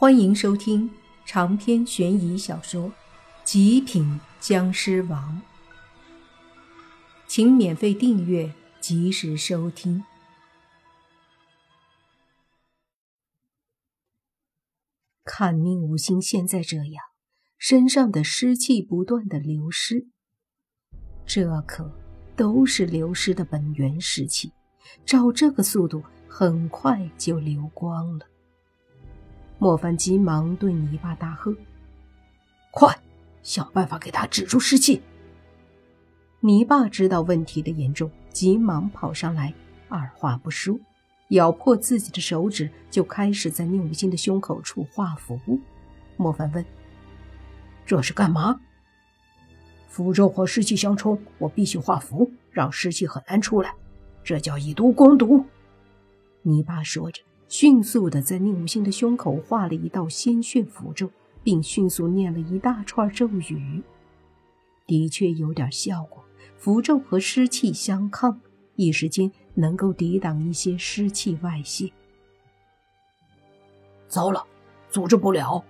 欢迎收听长篇悬疑小说《极品僵尸王》，请免费订阅，及时收听。看宁无心现在这样，身上的湿气不断的流失，这可都是流失的本源湿气，照这个速度，很快就流光了。莫凡急忙对泥巴大喝：“快，想办法给他止住湿气！”泥巴知道问题的严重，急忙跑上来，二话不说，咬破自己的手指，就开始在宁无心的胸口处画符。莫凡问：“这是干嘛？”符咒和湿气相冲，我必须画符，让湿气很难出来，这叫以毒攻毒。泥巴说着。迅速的在宁无心的胸口画了一道鲜血符咒，并迅速念了一大串咒语。的确有点效果，符咒和湿气相抗，一时间能够抵挡一些湿气外泄。糟了，阻止不了！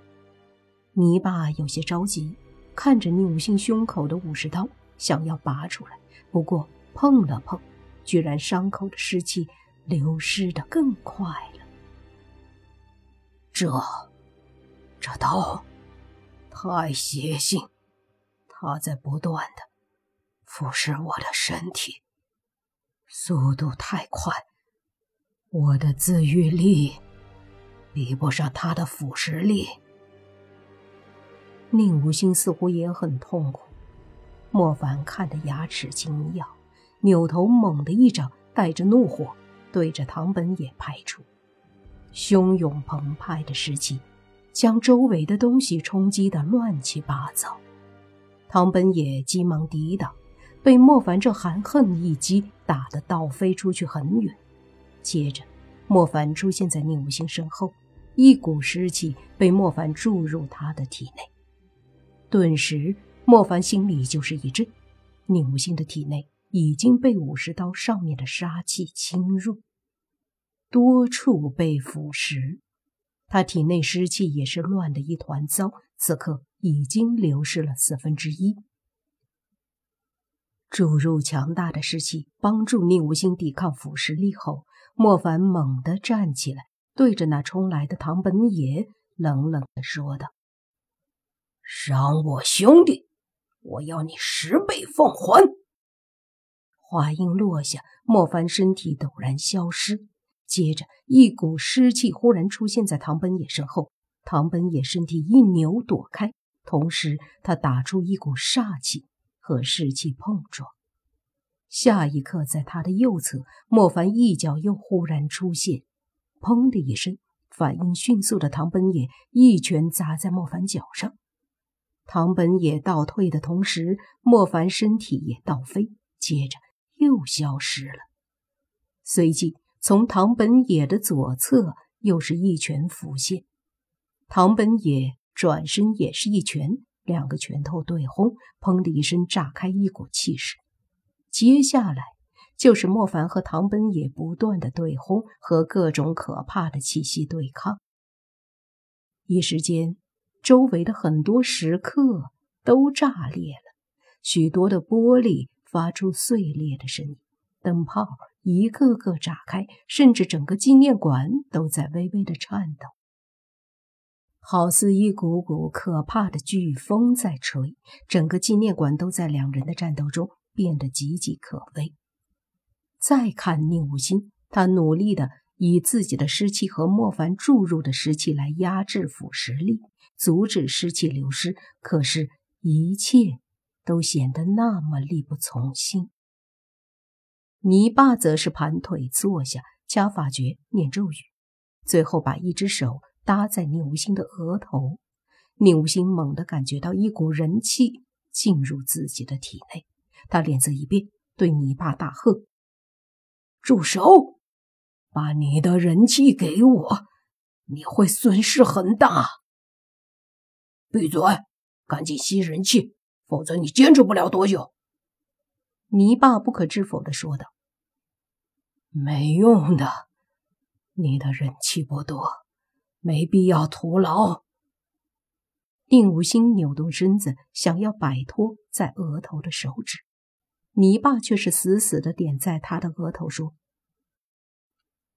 泥巴有些着急，看着宁无心胸口的武士刀，想要拔出来，不过碰了碰，居然伤口的湿气流失的更快了。这，这刀太邪性，它在不断的腐蚀我的身体，速度太快，我的自愈力比不上它的腐蚀力。宁无心似乎也很痛苦，莫凡看得牙齿紧咬，扭头猛地一掌，带着怒火对着唐本也拍出。汹涌澎湃的湿气，将周围的东西冲击得乱七八糟。唐本也急忙抵挡，被莫凡这含恨一击打得倒飞出去很远。接着，莫凡出现在宁无心身后，一股湿气被莫凡注入他的体内。顿时，莫凡心里就是一震，宁无心的体内已经被武士刀上面的杀气侵入。多处被腐蚀，他体内湿气也是乱的一团糟。此刻已经流失了四分之一。注入强大的湿气，帮助宁无心抵抗腐蚀力后，莫凡猛地站起来，对着那冲来的唐本野冷冷地说道：“伤我兄弟，我要你十倍奉还！”话音落下，莫凡身体陡然消失。接着，一股湿气忽然出现在唐本野身后，唐本野身体一扭躲开，同时他打出一股煞气和湿气碰撞。下一刻，在他的右侧，莫凡一脚又忽然出现，砰的一声，反应迅速的唐本野一拳砸在莫凡脚上，唐本野倒退的同时，莫凡身体也倒飞，接着又消失了，随即。从唐本野的左侧，又是一拳浮现。唐本野转身也是一拳，两个拳头对轰，砰的一声炸开一股气势。接下来就是莫凡和唐本野不断的对轰和各种可怕的气息对抗。一时间，周围的很多石刻都炸裂了，许多的玻璃发出碎裂的声音，灯泡。一个个炸开，甚至整个纪念馆都在微微的颤抖，好似一股股可怕的飓风在吹。整个纪念馆都在两人的战斗中变得岌岌可危。再看宁无心，他努力的以自己的湿气和莫凡注入的湿气来压制腐蚀力，阻止湿气流失，可是，一切都显得那么力不从心。泥巴则是盘腿坐下，掐法诀，念咒语，最后把一只手搭在宁无心的额头。宁无心猛地感觉到一股人气进入自己的体内，他脸色一变，对泥巴大喝：“住手！把你的人气给我，你会损失很大。闭嘴，赶紧吸人气，否则你坚持不了多久。”泥巴不可置否的说道：“没用的，你的人气不多，没必要徒劳。宁无心扭动身子，想要摆脱在额头的手指，泥巴却是死死的点在他的额头，说：“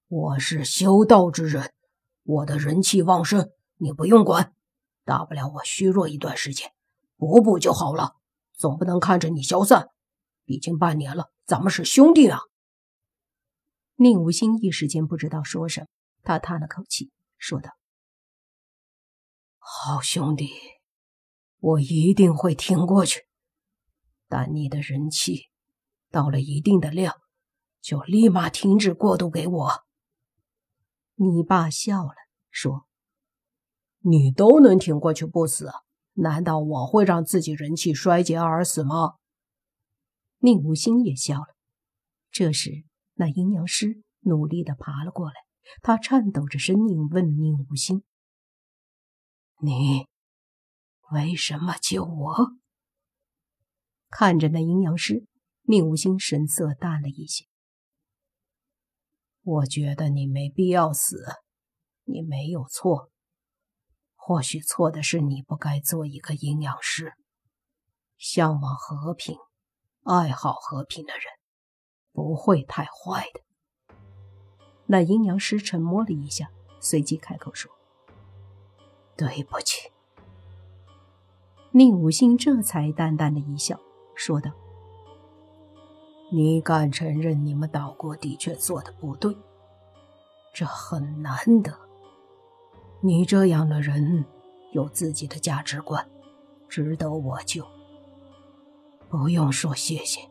我是修道之人，我的人气旺盛，你不用管。大不了我虚弱一段时间，补补就好了。总不能看着你消散。已经半年了，咱们是兄弟啊。”宁无心一时间不知道说什么，他叹了口气，说道。好兄弟，我一定会挺过去。但你的人气到了一定的量，就立马停止过渡给我。你爸笑了，说：“你都能挺过去不死，难道我会让自己人气衰竭而死吗？”宁无心也笑了。这时，那阴阳师努力的爬了过来，他颤抖着声音问宁无心。你为什么救我？看着那阴阳师，宁无心神色淡了一些。我觉得你没必要死，你没有错。或许错的是你不该做一个阴阳师。向往和平、爱好和平的人不会太坏的。那阴阳师沉默了一下，随即开口说。对不起，宁武星这才淡淡的一笑，说道：“你敢承认你们岛国的确做的不对，这很难得。你这样的人有自己的价值观，值得我救。不用说谢谢。”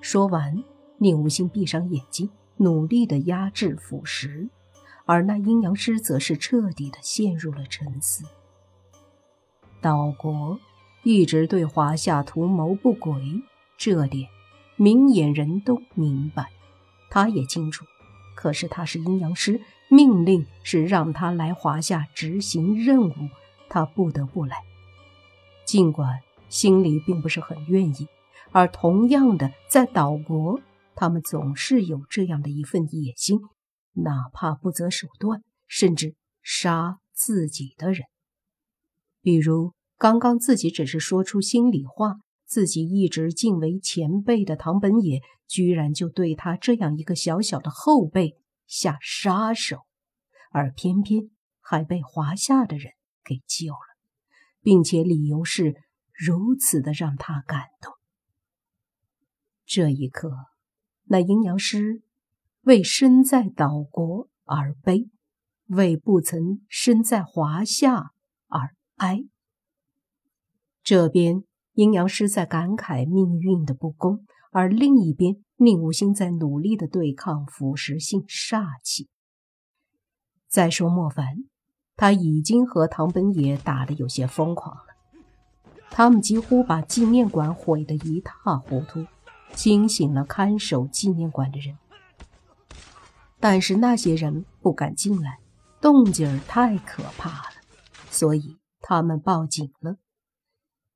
说完，宁无心闭上眼睛，努力的压制腐蚀。而那阴阳师则是彻底的陷入了沉思。岛国一直对华夏图谋不轨，这点明眼人都明白，他也清楚。可是他是阴阳师，命令是让他来华夏执行任务，他不得不来。尽管心里并不是很愿意，而同样的，在岛国，他们总是有这样的一份野心。哪怕不择手段，甚至杀自己的人。比如刚刚自己只是说出心里话，自己一直敬为前辈的唐本野，居然就对他这样一个小小的后辈下杀手，而偏偏还被华夏的人给救了，并且理由是如此的让他感动。这一刻，那阴阳师。为身在岛国而悲，为不曾身在华夏而哀。这边阴阳师在感慨命运的不公，而另一边宁无心在努力的对抗腐蚀性煞气。再说莫凡，他已经和唐本野打得有些疯狂，他们几乎把纪念馆毁得一塌糊涂，惊醒了看守纪念馆的人。但是那些人不敢进来，动静太可怕了，所以他们报警了。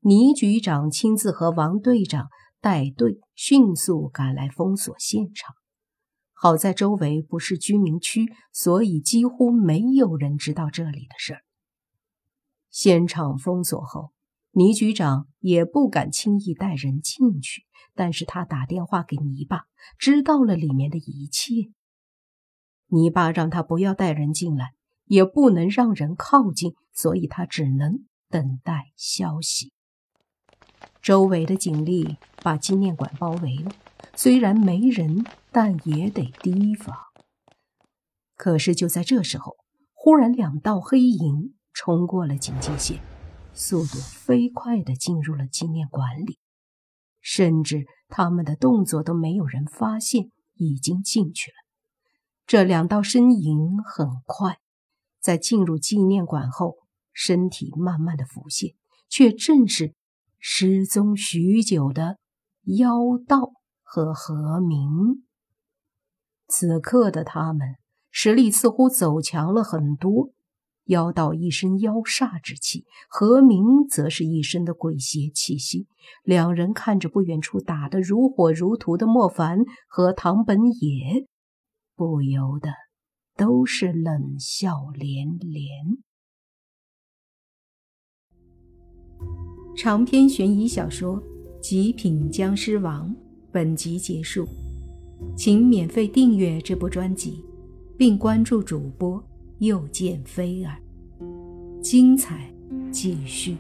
倪局长亲自和王队长带队，迅速赶来封锁现场。好在周围不是居民区，所以几乎没有人知道这里的事儿。现场封锁后，倪局长也不敢轻易带人进去，但是他打电话给泥巴，知道了里面的一切。泥巴让他不要带人进来，也不能让人靠近，所以他只能等待消息。周围的警力把纪念馆包围了，虽然没人，但也得提防。可是就在这时候，忽然两道黑影冲过了警戒线，速度飞快地进入了纪念馆里，甚至他们的动作都没有人发现，已经进去了。这两道身影很快，在进入纪念馆后，身体慢慢的浮现，却正是失踪许久的妖道和何明。此刻的他们实力似乎走强了很多。妖道一身妖煞之气，何明则是一身的鬼邪气息。两人看着不远处打得如火如荼的莫凡和唐本野。不由得都是冷笑连连。长篇悬疑小说《极品僵尸王》本集结束，请免费订阅这部专辑，并关注主播又见菲儿，精彩继续。